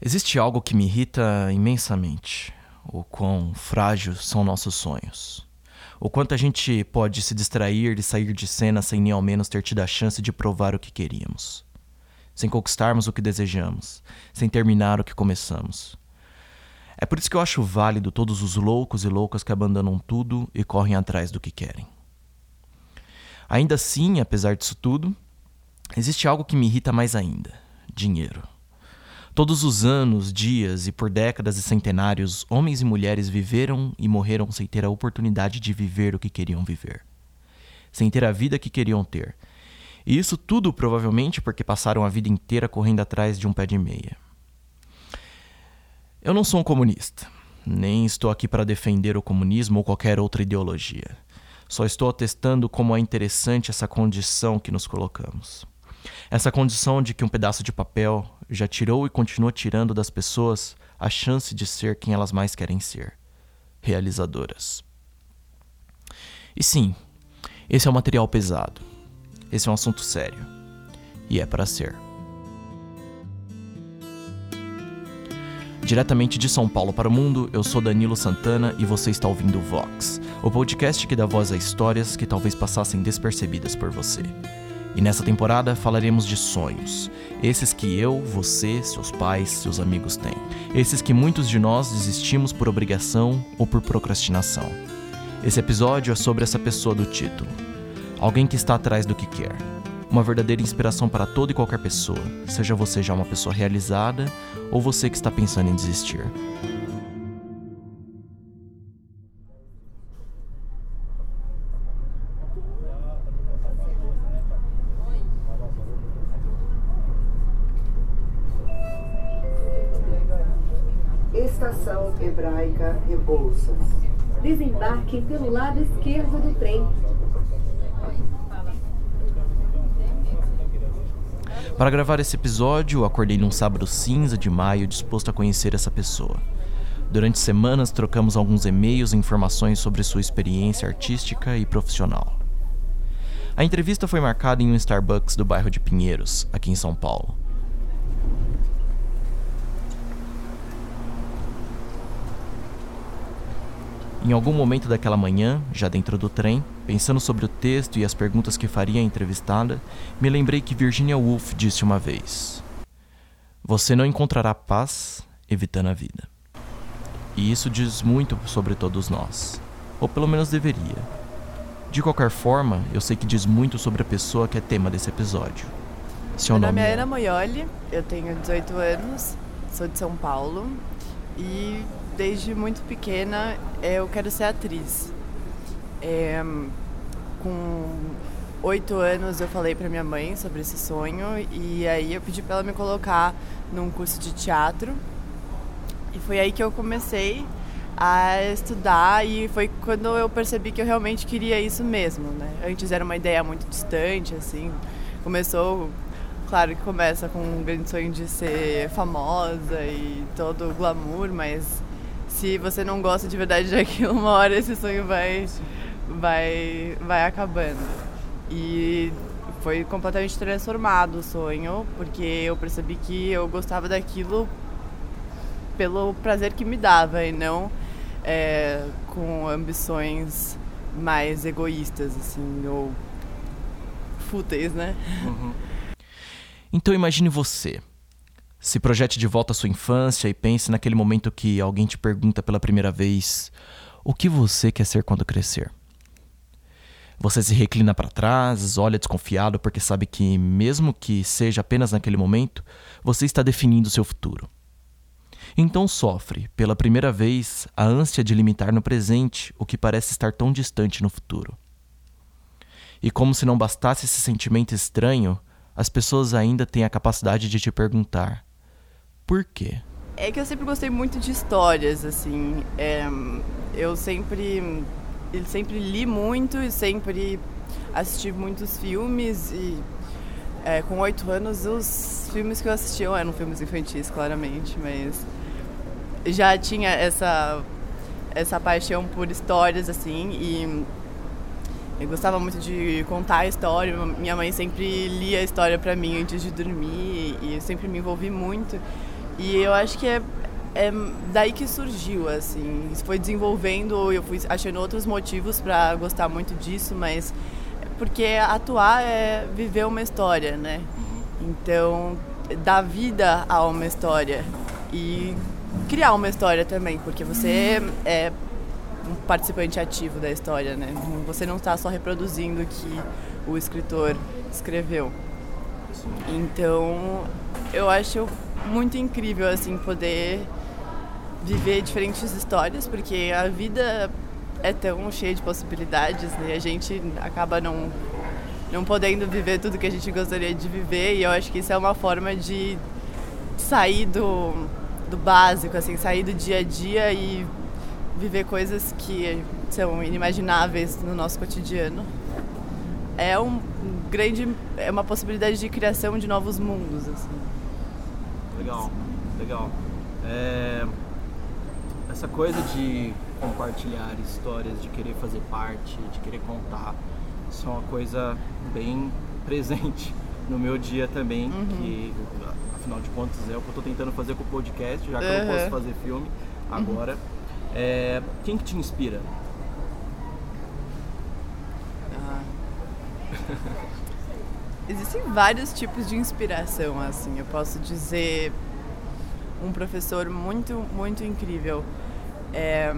Existe algo que me irrita imensamente: o quão frágeis são nossos sonhos. O quanto a gente pode se distrair e sair de cena sem nem ao menos ter tido a chance de provar o que queríamos. Sem conquistarmos o que desejamos, sem terminar o que começamos. É por isso que eu acho válido todos os loucos e loucas que abandonam tudo e correm atrás do que querem. Ainda assim, apesar disso tudo, existe algo que me irrita mais ainda: dinheiro. Todos os anos, dias e por décadas e centenários, homens e mulheres viveram e morreram sem ter a oportunidade de viver o que queriam viver, sem ter a vida que queriam ter. E isso tudo provavelmente porque passaram a vida inteira correndo atrás de um pé de meia. Eu não sou um comunista, nem estou aqui para defender o comunismo ou qualquer outra ideologia. Só estou atestando como é interessante essa condição que nos colocamos. Essa condição de que um pedaço de papel já tirou e continua tirando das pessoas a chance de ser quem elas mais querem ser realizadoras. E sim, esse é um material pesado. Esse é um assunto sério. E é para ser. Diretamente de São Paulo para o mundo, eu sou Danilo Santana e você está ouvindo Vox, o podcast que dá voz a histórias que talvez passassem despercebidas por você. E nessa temporada falaremos de sonhos. Esses que eu, você, seus pais, seus amigos têm. Esses que muitos de nós desistimos por obrigação ou por procrastinação. Esse episódio é sobre essa pessoa do título. Alguém que está atrás do que quer. Uma verdadeira inspiração para toda e qualquer pessoa, seja você já uma pessoa realizada ou você que está pensando em desistir. Estação Hebraica Rebouças. Desembarque pelo lado esquerdo do trem. Para gravar esse episódio, acordei num sábado cinza de maio disposto a conhecer essa pessoa. Durante semanas trocamos alguns e-mails e informações sobre sua experiência artística e profissional. A entrevista foi marcada em um Starbucks do bairro de Pinheiros, aqui em São Paulo. Em algum momento daquela manhã, já dentro do trem, pensando sobre o texto e as perguntas que faria a entrevistada, me lembrei que Virginia Woolf disse uma vez: Você não encontrará paz evitando a vida. E isso diz muito sobre todos nós, ou pelo menos deveria. De qualquer forma, eu sei que diz muito sobre a pessoa que é tema desse episódio. Seu Meu nome é Ana Moioli, eu tenho 18 anos, sou de São Paulo e desde muito pequena eu quero ser atriz. É, com oito anos eu falei para minha mãe sobre esse sonho e aí eu pedi para ela me colocar num curso de teatro e foi aí que eu comecei a estudar e foi quando eu percebi que eu realmente queria isso mesmo, né? Antes era uma ideia muito distante, assim. Começou, claro que começa com um grande sonho de ser famosa e todo o glamour, mas se você não gosta de verdade daquilo, uma hora esse sonho vai, vai, vai acabando. E foi completamente transformado o sonho, porque eu percebi que eu gostava daquilo pelo prazer que me dava e não é, com ambições mais egoístas, assim, ou fúteis, né? Uhum. Então imagine você, se projete de volta à sua infância e pense naquele momento que alguém te pergunta pela primeira vez o que você quer ser quando crescer. Você se reclina para trás, olha desconfiado porque sabe que, mesmo que seja apenas naquele momento, você está definindo seu futuro. Então sofre, pela primeira vez, a ânsia de limitar no presente o que parece estar tão distante no futuro. E como se não bastasse esse sentimento estranho, as pessoas ainda têm a capacidade de te perguntar: por quê? É que eu sempre gostei muito de histórias, assim. É, eu sempre, sempre li muito e sempre assisti muitos filmes e é, com oito anos os filmes que eu assistia eram filmes infantis, claramente, mas já tinha essa essa paixão por histórias assim e eu gostava muito de contar a história. Minha mãe sempre lia a história para mim antes de dormir e eu sempre me envolvi muito. E eu acho que é, é daí que surgiu, assim. Foi desenvolvendo, eu fui achando outros motivos para gostar muito disso, mas porque atuar é viver uma história, né? Então, dar vida a uma história e criar uma história também, porque você é um participante ativo da história, né? Você não está só reproduzindo o que o escritor escreveu. Então, eu acho muito incrível assim poder viver diferentes histórias, porque a vida é tão cheia de possibilidades, né? A gente acaba não não podendo viver tudo que a gente gostaria de viver, e eu acho que isso é uma forma de sair do, do básico, assim, sair do dia a dia e viver coisas que são inimagináveis no nosso cotidiano. É um grande é uma possibilidade de criação de novos mundos, assim. Legal, legal. É, essa coisa de compartilhar histórias, de querer fazer parte, de querer contar, isso é uma coisa bem presente no meu dia também, uhum. que afinal de contas é o que eu estou tentando fazer com o podcast, já que uhum. eu não posso fazer filme agora. Uhum. É, quem que te inspira? Ah. Existem vários tipos de inspiração, assim. Eu posso dizer um professor muito, muito incrível. É,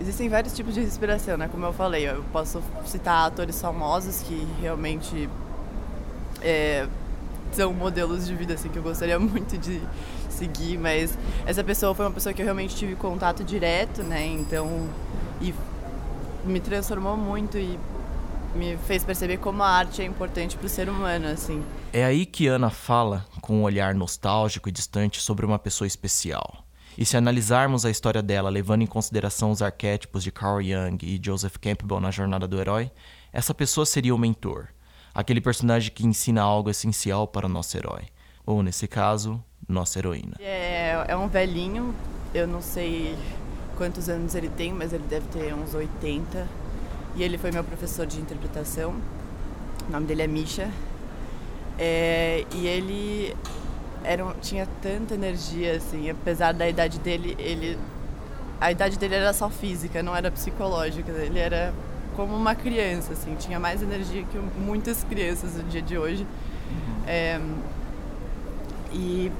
existem vários tipos de inspiração, né? Como eu falei, eu posso citar atores famosos que realmente é, são modelos de vida assim que eu gostaria muito de seguir, mas essa pessoa foi uma pessoa que eu realmente tive contato direto, né? Então, e me transformou muito e me fez perceber como a arte é importante para o ser humano, assim. É aí que Ana fala com um olhar nostálgico e distante sobre uma pessoa especial. E se analisarmos a história dela levando em consideração os arquétipos de Carl Jung e Joseph Campbell na jornada do herói, essa pessoa seria o mentor, aquele personagem que ensina algo essencial para o nosso herói, ou nesse caso, nossa heroína. É, é um velhinho, eu não sei quantos anos ele tem, mas ele deve ter uns 80. E ele foi meu professor de interpretação. O nome dele é Misha. É, e ele era, tinha tanta energia, assim, apesar da idade dele, ele. A idade dele era só física, não era psicológica. Ele era como uma criança, assim, tinha mais energia que muitas crianças no dia de hoje. Uhum. É, e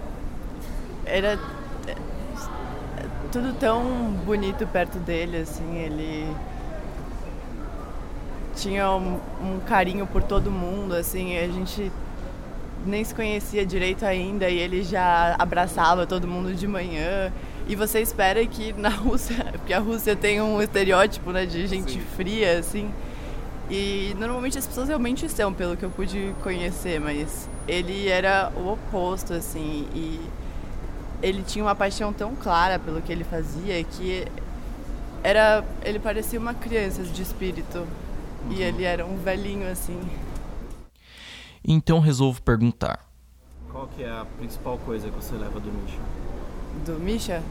era é, tudo tão bonito perto dele, assim, ele tinha um, um, carinho por todo mundo, assim, a gente nem se conhecia direito ainda e ele já abraçava todo mundo de manhã. E você espera que na Rússia, porque a Rússia tem um estereótipo, né, de gente Sim. fria, assim. E normalmente as pessoas realmente são, pelo que eu pude conhecer, mas ele era o oposto, assim, e ele tinha uma paixão tão clara pelo que ele fazia que era ele parecia uma criança de espírito uhum. e ele era um velhinho assim então resolvo perguntar. Qual que é a principal coisa que você leva do Misha? Do Misha?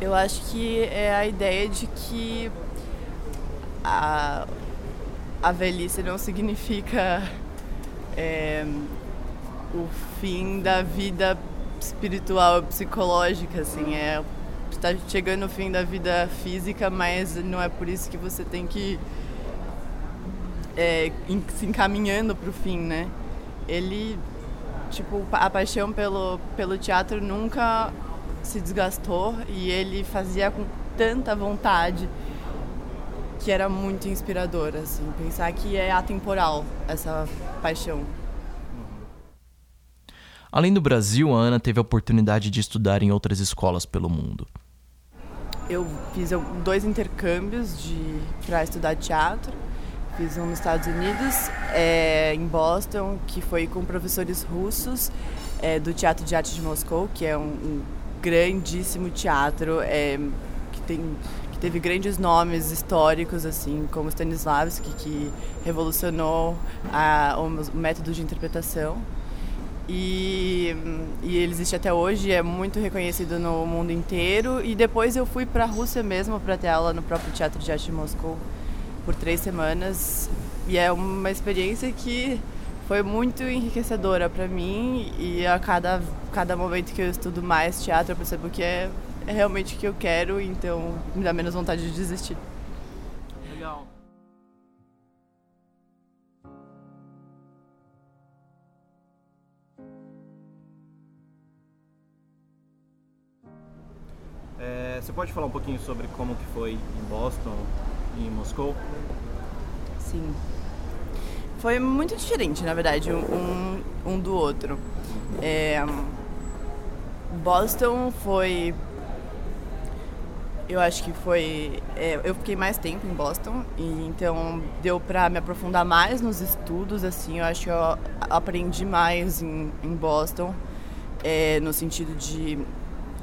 Eu acho que é a ideia de que a, a velhice não significa é, o fim da vida espiritual, psicológica, assim, é está chegando no fim da vida física, mas não é por isso que você tem que é, se encaminhando para o fim, né? Ele, tipo, a paixão pelo, pelo teatro nunca se desgastou e ele fazia com tanta vontade que era muito inspirador, assim, pensar que é atemporal essa paixão. Além do Brasil, a Ana teve a oportunidade de estudar em outras escolas pelo mundo. Eu fiz dois intercâmbios de para estudar teatro Fiz um nos Estados Unidos, é, em Boston, que foi com professores russos é, do Teatro de Arte de Moscou, que é um, um grandíssimo teatro é, que, tem, que teve grandes nomes históricos, assim, como Stanislavski, que revolucionou a, o método de interpretação. E, e, ele existe até hoje, é muito reconhecido no mundo inteiro. E depois eu fui para a Rússia mesmo para ter aula no próprio Teatro de Arte de Moscou por três semanas e é uma experiência que foi muito enriquecedora para mim e a cada, cada momento que eu estudo mais teatro eu percebo que é, é realmente o que eu quero, então me dá menos vontade de desistir. Legal. Pode falar um pouquinho sobre como que foi em Boston e em Moscou? Sim. Foi muito diferente, na verdade, um, um do outro. É, Boston foi. Eu acho que foi. É, eu fiquei mais tempo em Boston, e então deu pra me aprofundar mais nos estudos, assim. Eu acho que eu aprendi mais em, em Boston, é, no sentido de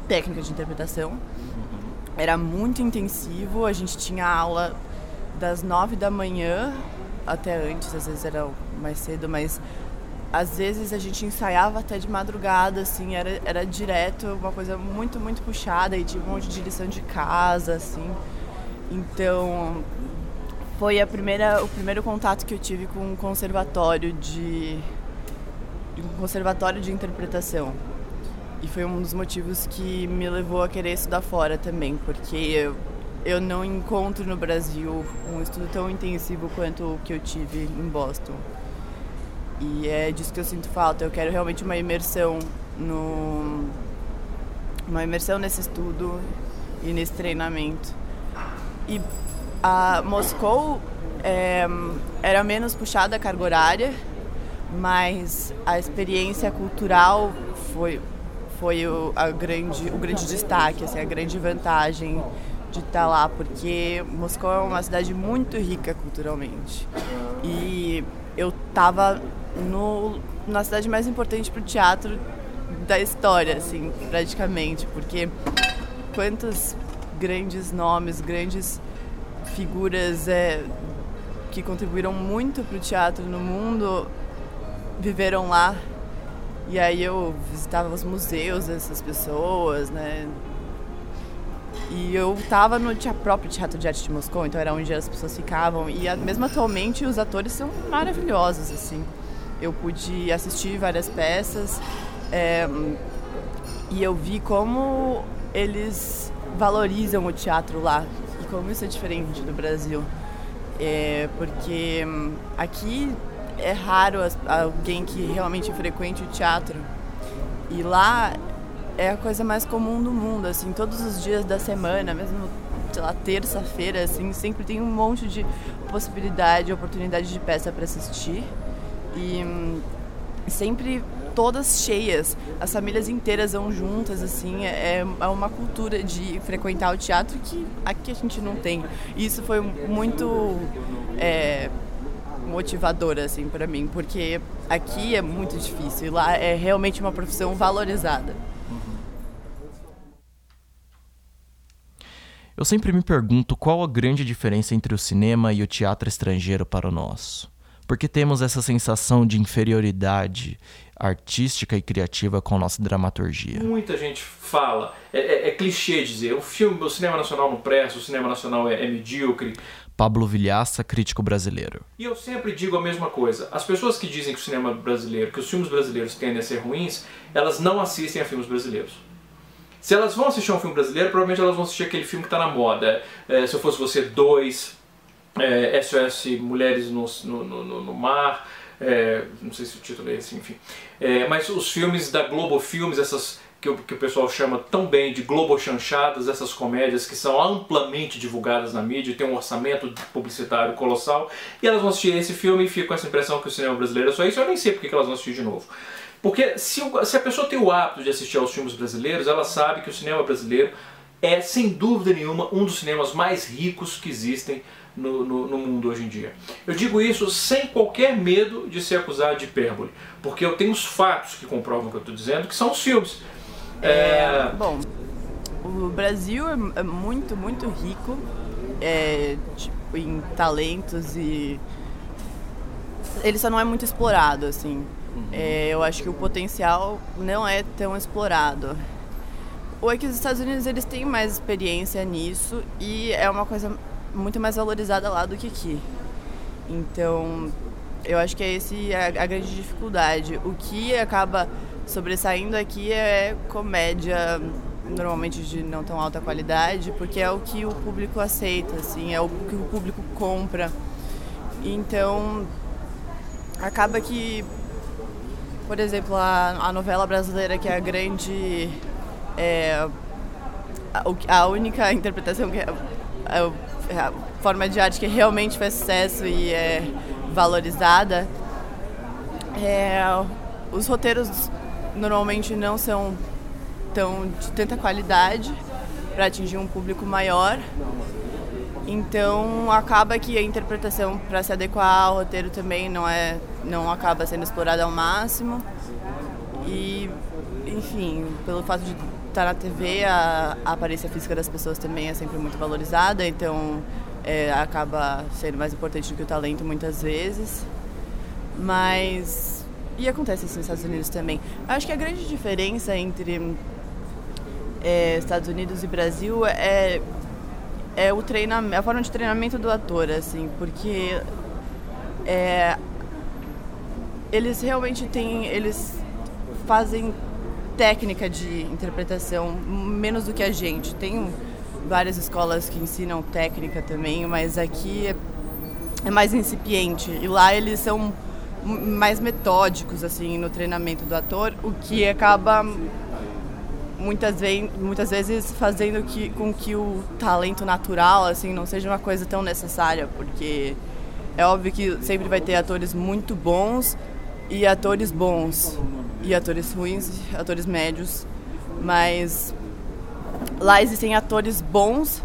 técnica de interpretação. Era muito intensivo, a gente tinha aula das nove da manhã até antes, às vezes era mais cedo, mas às vezes a gente ensaiava até de madrugada, assim, era, era direto, uma coisa muito, muito puxada e tinha um monte de lição de casa, assim. Então, foi a primeira, o primeiro contato que eu tive com um conservatório de, de um conservatório de interpretação. E foi um dos motivos que me levou a querer estudar fora também, porque eu, eu não encontro no Brasil um estudo tão intensivo quanto o que eu tive em Boston. E é disso que eu sinto falta. Eu quero realmente uma imersão no uma imersão nesse estudo e nesse treinamento. E a Moscou é, era menos puxada a carga horária, mas a experiência cultural foi foi o, a grande, o grande destaque, assim, a grande vantagem de estar lá, porque Moscou é uma cidade muito rica culturalmente. E eu estava no, na cidade mais importante para o teatro da história, assim, praticamente, porque quantos grandes nomes, grandes figuras é, que contribuíram muito para o teatro no mundo viveram lá e aí eu visitava os museus dessas pessoas, né? E eu tava no próprio Teatro de Arte de Moscou, então era onde as pessoas ficavam. E mesmo atualmente os atores são maravilhosos, assim. Eu pude assistir várias peças é, e eu vi como eles valorizam o teatro lá e como isso é diferente do Brasil. É, porque hum, aqui é raro alguém que realmente frequente o teatro. E lá é a coisa mais comum do mundo, assim, todos os dias da semana, mesmo, sei lá, terça-feira, assim, sempre tem um monte de possibilidade, oportunidade de peça para assistir. E hum, sempre todas cheias, as famílias inteiras vão juntas, assim, é, é uma cultura de frequentar o teatro que aqui a gente não tem. E isso foi muito é, motivadora assim para mim, porque aqui é muito difícil e lá é realmente uma profissão valorizada. Eu sempre me pergunto qual a grande diferença entre o cinema e o teatro estrangeiro para o nosso. Porque temos essa sensação de inferioridade artística e criativa com a nossa dramaturgia. Muita gente fala, é, é, é clichê dizer, o filme, o cinema nacional não presta, o cinema nacional é, é medíocre. Pablo Vilhaça, crítico brasileiro. E eu sempre digo a mesma coisa. As pessoas que dizem que o cinema brasileiro, que os filmes brasileiros tendem a ser ruins, elas não assistem a filmes brasileiros. Se elas vão assistir um filme brasileiro, provavelmente elas vão assistir aquele filme que está na moda. É, se eu fosse você, dois, é, SOS Mulheres no, no, no, no Mar, é, não sei se o título é esse, enfim. É, mas os filmes da Globo Filmes, essas que o, que o pessoal chama tão bem de globochanchadas, essas comédias que são amplamente divulgadas na mídia, tem um orçamento publicitário colossal, e elas vão assistir esse filme e ficam com essa impressão que o cinema brasileiro é só isso, eu nem sei porque que elas vão assistir de novo. Porque se, se a pessoa tem o hábito de assistir aos filmes brasileiros, ela sabe que o cinema brasileiro é, sem dúvida nenhuma, um dos cinemas mais ricos que existem no, no, no, mundo hoje em dia. Eu digo isso sem qualquer medo de ser acusado de hipérbole, porque eu tenho os fatos que comprovam o que eu estou dizendo, que são os filmes. É... Bom, o Brasil é, é muito, muito rico é, tipo, em talentos e ele só não é muito explorado, assim. Uhum. É, eu acho que o potencial não é tão explorado. Ou é que os Estados Unidos eles têm mais experiência nisso e é uma coisa muito mais valorizada lá do que aqui. Então, eu acho que é esse a, a grande dificuldade. O que acaba sobressaindo aqui é comédia normalmente de não tão alta qualidade, porque é o que o público aceita, assim, é o que o público compra. Então, acaba que, por exemplo, a, a novela brasileira que é a grande, é, a, a, única interpretação que é, é, a forma de arte que realmente faz sucesso e é valorizada, é, os roteiros normalmente não são tão de tanta qualidade para atingir um público maior. Então acaba que a interpretação para se adequar ao roteiro também não é não acaba sendo explorada ao máximo. E enfim, pelo fato de estar na TV, a, a aparência física das pessoas também é sempre muito valorizada, então é, acaba sendo mais importante do que o talento muitas vezes. Mas e acontece isso nos Estados Unidos também. Acho que a grande diferença entre é, Estados Unidos e Brasil é, é o treinamento, a forma de treinamento do ator, assim, porque é, eles realmente têm, eles fazem técnica de interpretação menos do que a gente. Tem várias escolas que ensinam técnica também, mas aqui é, é mais incipiente e lá eles são mais metódicos assim no treinamento do ator, o que acaba muitas, ve muitas vezes fazendo que, com que o talento natural assim não seja uma coisa tão necessária, porque é óbvio que sempre vai ter atores muito bons e atores bons e atores ruins, atores médios, mas lá existem atores bons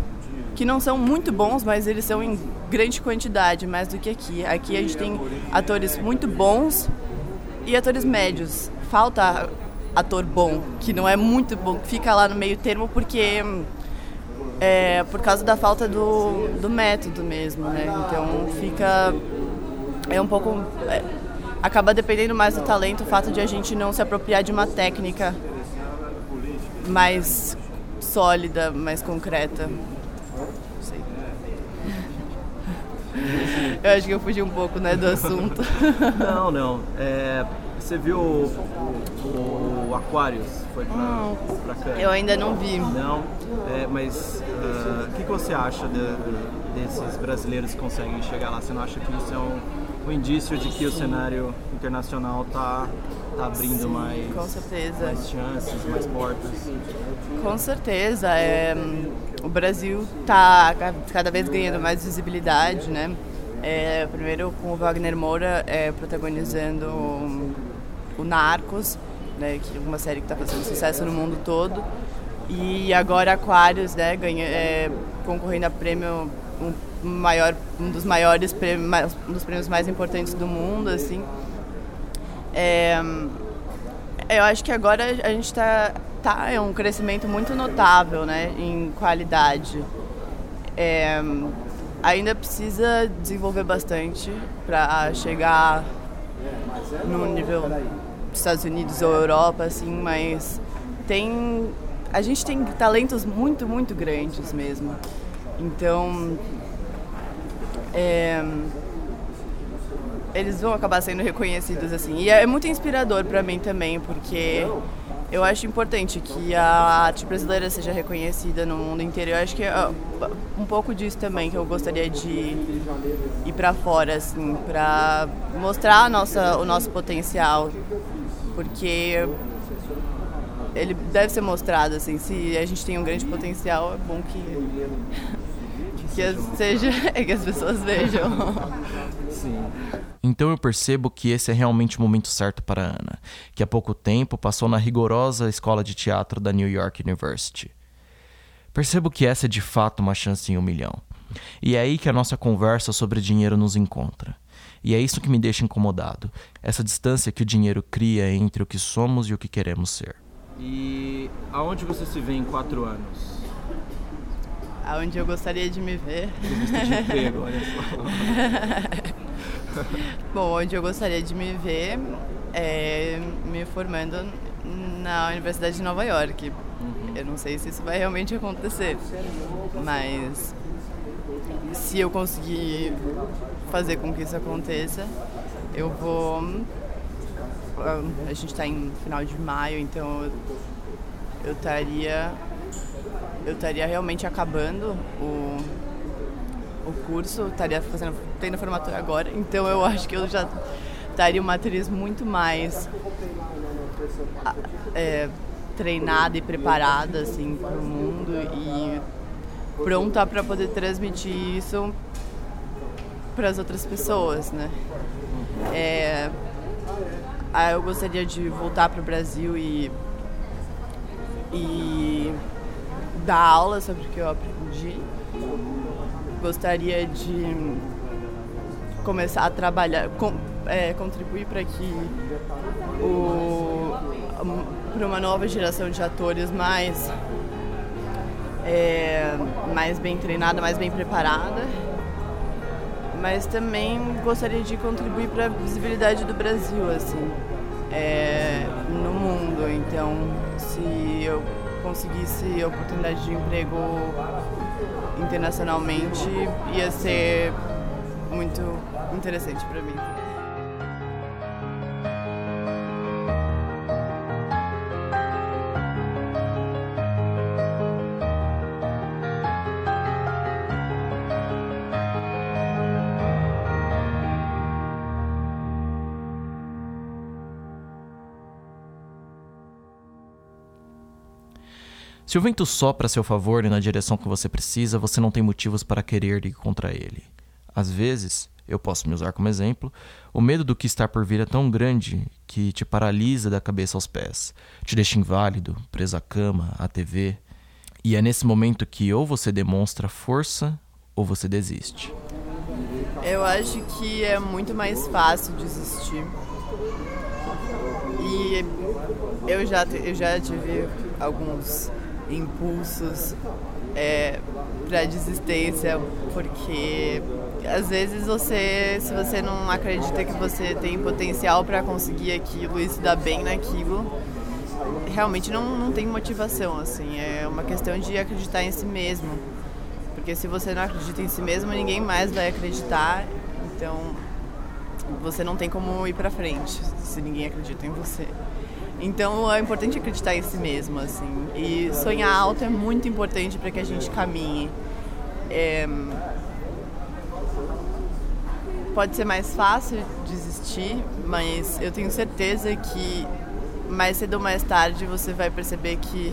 que não são muito bons, mas eles são em grande quantidade, mais do que aqui. Aqui a gente tem atores muito bons e atores médios. Falta ator bom, que não é muito bom, fica lá no meio termo porque é por causa da falta do, do método mesmo, né? Então fica é um pouco é, acaba dependendo mais do talento, o fato de a gente não se apropriar de uma técnica mais sólida, mais concreta. Eu acho que eu fugi um pouco né, do assunto. Não, não. É, você viu o, o Aquarius? Foi pra, hum, pra Cannes? Eu ainda não vi. Não? É, mas ah, o uh, que, que você acha de, desses brasileiros que conseguem chegar lá? Você não acha que isso é um, um indício de que o cenário internacional está tá abrindo Sim, mais, com certeza. mais chances, mais portas? Com certeza. É, o Brasil está cada vez ganhando mais visibilidade, né? É, primeiro com o Wagner Moura é, protagonizando o Narcos, né, que é uma série que está fazendo sucesso no mundo todo. E agora Aquarius, né, ganha, é, concorrendo a prêmio um, maior, um dos maiores prêmios, um dos prêmios mais importantes do mundo, assim. É, eu acho que agora a gente está tá é um crescimento muito notável, né, em qualidade. É, ainda precisa desenvolver bastante para chegar no nível Estados Unidos ou Europa, assim, mas tem. A gente tem talentos muito, muito grandes mesmo. Então. É, eles vão acabar sendo reconhecidos assim. E é muito inspirador para mim também, porque eu acho importante que a arte brasileira seja reconhecida no mundo inteiro. Eu acho que é um pouco disso também que eu gostaria de ir para fora, assim, para mostrar nossa, o nosso potencial porque ele deve ser mostrado assim. Se a gente tem um grande potencial, é bom que que seja que as pessoas vejam. Sim. Então eu percebo que esse é realmente o momento certo para a Ana, que há pouco tempo passou na rigorosa escola de teatro da New York University. Percebo que essa é de fato uma chance em um milhão. E é aí que a nossa conversa sobre dinheiro nos encontra. E é isso que me deixa incomodado, essa distância que o dinheiro cria entre o que somos e o que queremos ser. E aonde você se vê em quatro anos? Aonde eu gostaria de me ver. de emprego, olha só. Bom, onde eu gostaria de me ver é me formando na Universidade de Nova York. Uhum. Eu não sei se isso vai realmente acontecer, mas se eu conseguir fazer com que isso aconteça, eu vou. A gente está em final de maio, então eu estaria. Eu estaria realmente acabando o, o curso, estaria fazendo, tendo formatura agora, então eu acho que eu já estaria uma atriz muito mais é, treinada e preparada assim para o mundo e pronta para poder transmitir isso para as outras pessoas, né? É, eu gostaria de voltar para o Brasil e, e dar aula sobre o que eu aprendi. Gostaria de começar a trabalhar, com, é, contribuir para que para uma nova geração de atores mais é, mais bem treinada, mais bem preparada. Mas também gostaria de contribuir para a visibilidade do Brasil, assim, é, no mundo. Então, se eu conseguisse oportunidade de emprego internacionalmente, ia ser muito interessante para mim. Se o vento sopra a seu favor e na direção que você precisa, você não tem motivos para querer ir contra ele. Às vezes, eu posso me usar como exemplo, o medo do que está por vir é tão grande que te paralisa da cabeça aos pés, te deixa inválido, preso à cama, à TV. E é nesse momento que ou você demonstra força ou você desiste. Eu acho que é muito mais fácil desistir. E eu já, eu já tive alguns impulsos é, para desistência, porque às vezes você, se você não acredita que você tem potencial para conseguir aquilo e se dar bem naquilo, realmente não, não tem motivação, assim, é uma questão de acreditar em si mesmo. Porque se você não acredita em si mesmo, ninguém mais vai acreditar, então você não tem como ir para frente se ninguém acredita em você. Então é importante acreditar em si mesmo, assim. E sonhar alto é muito importante para que a gente caminhe. É... Pode ser mais fácil desistir, mas eu tenho certeza que mais cedo ou mais tarde você vai perceber que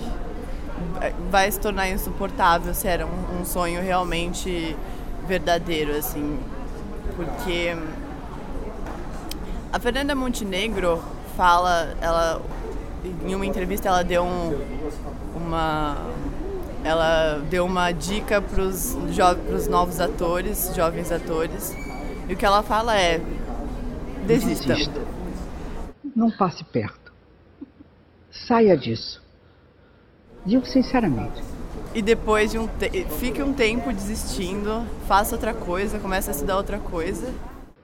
vai se tornar insuportável se era um, um sonho realmente verdadeiro, assim. Porque a Fernanda Montenegro fala, ela em uma entrevista ela deu um, uma ela deu uma dica para os novos atores, jovens atores. E o que ela fala é: desista. desista. Não passe perto. Saia disso. Digo sinceramente. E depois de um te... fique um tempo desistindo, faça outra coisa, comece a estudar outra coisa.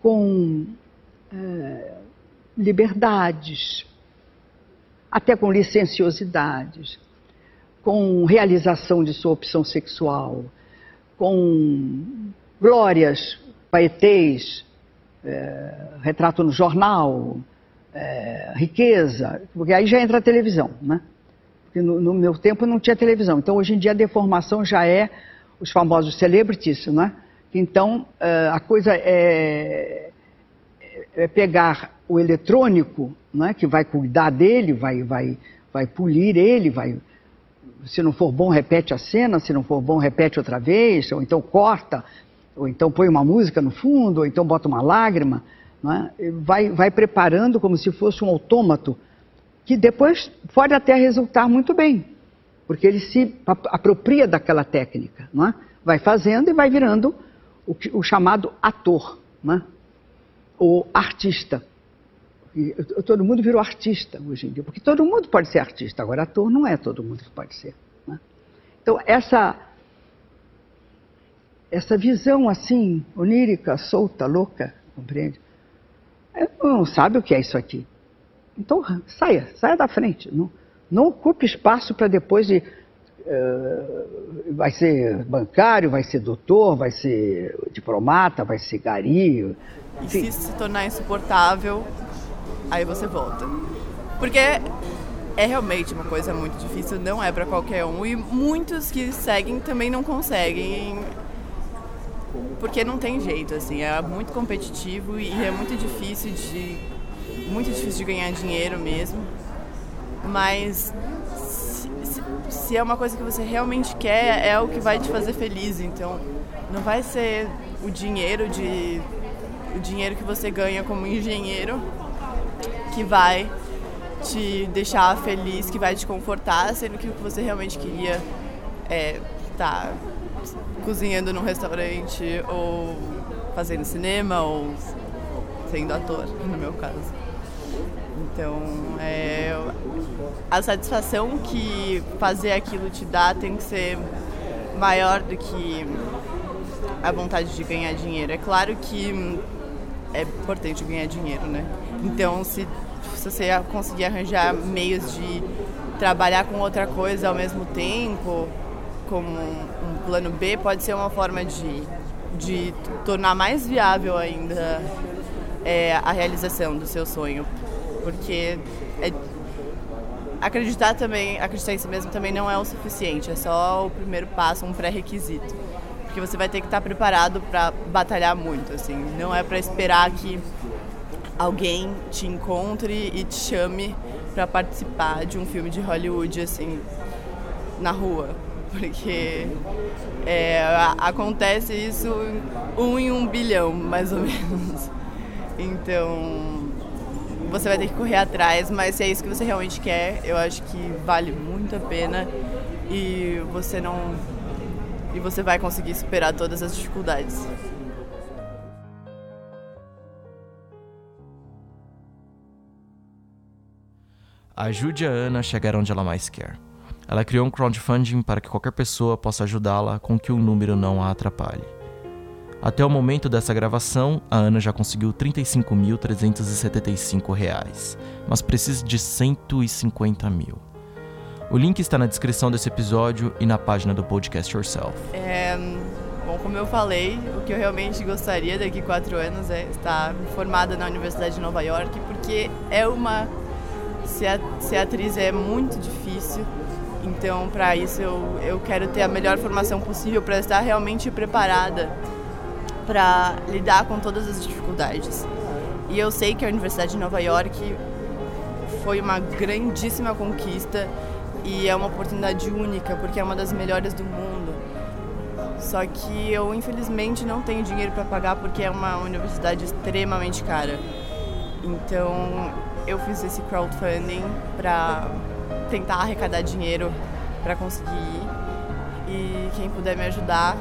Com é, liberdades, até com licenciosidades, com realização de sua opção sexual, com glórias, paetês, é, retrato no jornal, é, riqueza, porque aí já entra a televisão, né? Porque no, no, meu tempo não tinha televisão, então hoje em dia a deformação já é os famosos celebrities, né? Então é, a coisa é, é pegar o eletrônico, né, que vai cuidar dele, vai, vai, vai polir ele, vai, se não for bom, repete a cena, se não for bom, repete outra vez, ou então corta, ou então põe uma música no fundo, ou então bota uma lágrima, né, vai, vai preparando como se fosse um autômato, que depois pode até resultar muito bem, porque ele se apropria daquela técnica, né, vai fazendo e vai virando o, o chamado ator, né, ou artista. E todo mundo virou artista hoje em dia, porque todo mundo pode ser artista, agora ator não é todo mundo que pode ser. Né? Então, essa, essa visão assim, onírica, solta, louca, compreende? Não sabe o que é isso aqui. Então, saia, saia da frente. Não, não ocupe espaço para depois de Uh, vai ser bancário, vai ser doutor, vai ser diplomata, vai ser gari. E se se tornar insuportável, aí você volta. Porque é realmente uma coisa muito difícil, não é para qualquer um. E muitos que seguem também não conseguem. Porque não tem jeito, assim, é muito competitivo e é muito difícil de. muito difícil de ganhar dinheiro mesmo. Mas se, é uma coisa que você realmente quer, é o que vai te fazer feliz. Então não vai ser o dinheiro de. o dinheiro que você ganha como engenheiro que vai te deixar feliz, que vai te confortar, sendo que o que você realmente queria é estar tá cozinhando num restaurante ou fazendo cinema ou sendo ator, no meu caso. Então, é, a satisfação que fazer aquilo te dá tem que ser maior do que a vontade de ganhar dinheiro. É claro que é importante ganhar dinheiro, né? Então, se se você conseguir arranjar meios de trabalhar com outra coisa ao mesmo tempo, como um plano B, pode ser uma forma de, de tornar mais viável ainda é, a realização do seu sonho. Porque é, acreditar também, acreditar em si mesmo também não é o suficiente, é só o primeiro passo, um pré-requisito. Porque você vai ter que estar preparado para batalhar muito, assim, não é para esperar que alguém te encontre e te chame para participar de um filme de Hollywood, assim, na rua. Porque é, acontece isso um em um bilhão, mais ou menos. Então, você vai ter que correr atrás, mas se é isso que você realmente quer, eu acho que vale muito a pena e você não e você vai conseguir superar todas as dificuldades. Ajude a Ana a chegar onde ela mais quer. Ela criou um crowdfunding para que qualquer pessoa possa ajudá-la com que o número não a atrapalhe. Até o momento dessa gravação, a Ana já conseguiu R$ 35.375, mas precisa de 150 mil. O link está na descrição desse episódio e na página do Podcast Yourself. É, bom, como eu falei, o que eu realmente gostaria daqui a quatro anos é estar formada na Universidade de Nova York, porque é uma ser, atriz é muito difícil. Então, para isso, eu, eu quero ter a melhor formação possível para estar realmente preparada para lidar com todas as dificuldades. E eu sei que a Universidade de Nova York foi uma grandíssima conquista e é uma oportunidade única, porque é uma das melhores do mundo. Só que eu, infelizmente, não tenho dinheiro para pagar porque é uma universidade extremamente cara. Então, eu fiz esse crowdfunding para tentar arrecadar dinheiro para conseguir ir. E quem puder me ajudar,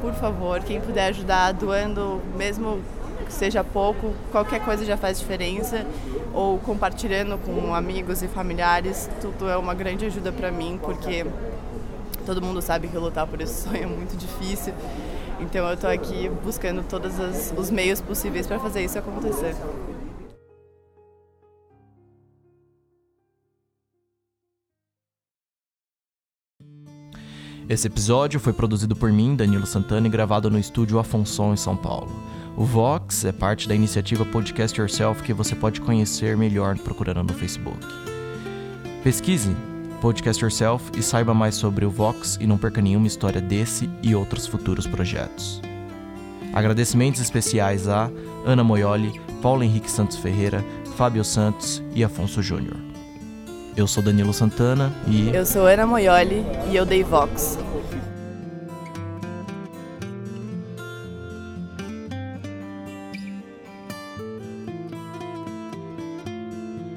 por favor, quem puder ajudar doando, mesmo seja pouco, qualquer coisa já faz diferença. Ou compartilhando com amigos e familiares, tudo é uma grande ajuda para mim, porque todo mundo sabe que lutar por esse sonho é muito difícil. Então eu estou aqui buscando todos os meios possíveis para fazer isso acontecer. Esse episódio foi produzido por mim, Danilo Santana, e gravado no estúdio Afonso, em São Paulo. O Vox é parte da iniciativa Podcast Yourself que você pode conhecer melhor procurando no Facebook. Pesquise Podcast Yourself e saiba mais sobre o Vox e não perca nenhuma história desse e outros futuros projetos. Agradecimentos especiais a Ana Moioli, Paulo Henrique Santos Ferreira, Fábio Santos e Afonso Júnior. Eu sou Danilo Santana e. Eu sou Ana Moioli e eu dei Vox.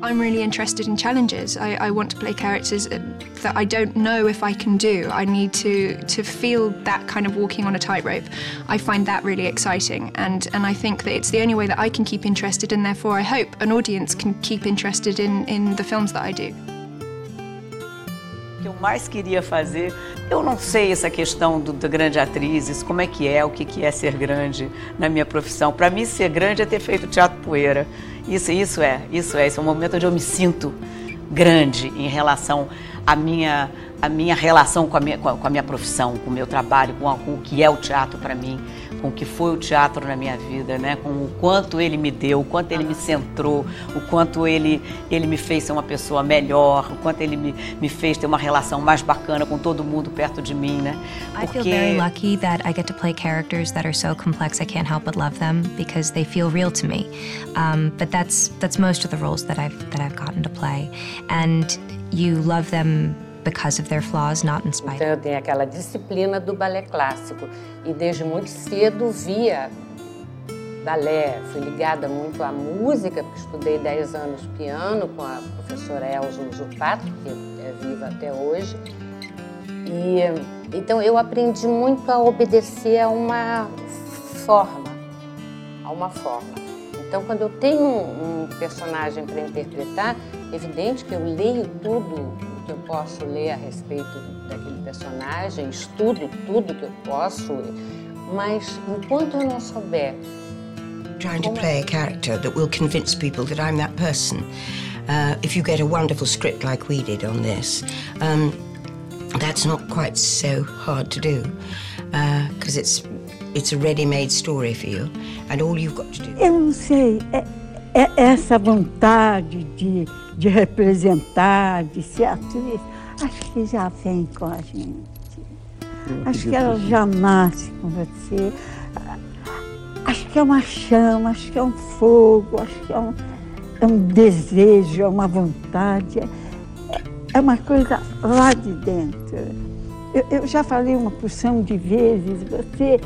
I'm really interested in challenges. I, I, want to play characters uh, that I don't know if I can do. I need to to feel that kind of walking on a tightrope. I find that really exciting, and and I think that it's the only way that I can keep interested, and therefore I hope an audience can keep interested in in the films that I do. O que eu mais queria fazer, eu não sei essa questão do, da grande atriz, como é que é, o que, que é ser grande na minha profissão. Para mim, ser grande é ter feito teatro poeira. Isso, isso é, isso é. Esse é um momento onde eu me sinto grande em relação a minha a minha relação com a minha, com a, minha profissão, com o meu trabalho, com, a, com o que é o teatro para mim, com o que foi o teatro na minha vida, né? com o quanto ele me deu, o quanto ele me centrou, o quanto ele, ele me fez ser uma pessoa melhor, o quanto ele me, me fez ter uma relação mais bacana com todo mundo perto de mim. Né? Porque... I feel very lucky that I get to play characters that are so complex I can't help but love them because they feel real to me. Um, but that's, that's most of the roles that I've, that I've gotten to play. And you love them because of their flaws, not in spite. Então eu tenho aquela disciplina do balé clássico e desde muito cedo via balé, fui ligada muito à música, porque estudei 10 anos piano com a professora Elza Usurpato, que é viva até hoje. E então eu aprendi muito a obedecer a uma forma, a uma forma. Então, quando eu tenho um, um personagem para interpretar, é evidente que eu leio tudo que eu posso ler a respeito daquele personagem, estudo tudo que eu posso, mas enquanto eu não souber trying to play a character that will convince people that I'm that person. Uh, if you get a wonderful script like we did on this, um, that's not quite so hard to do because uh, it's it's a ready-made story for you, and all you've got to do. Eu não sei, é, é essa vontade de de representar, de ser atriz, acho que já vem com a gente. Acho que ela já nasce com você. Acho que é uma chama, acho que é um fogo, acho que é um, é um desejo, é uma vontade, é, é uma coisa lá de dentro. Eu, eu, já falei uma porção de vezes, você,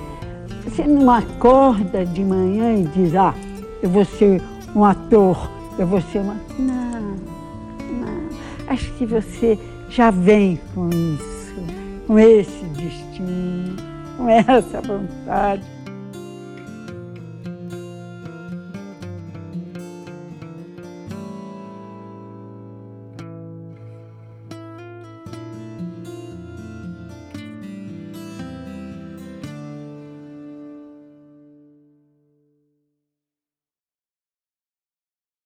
você não acorda de manhã e diz, ah, eu vou ser um ator eu vou ser uma. Não, não. Acho que você já vem com isso, com esse destino, com essa vontade.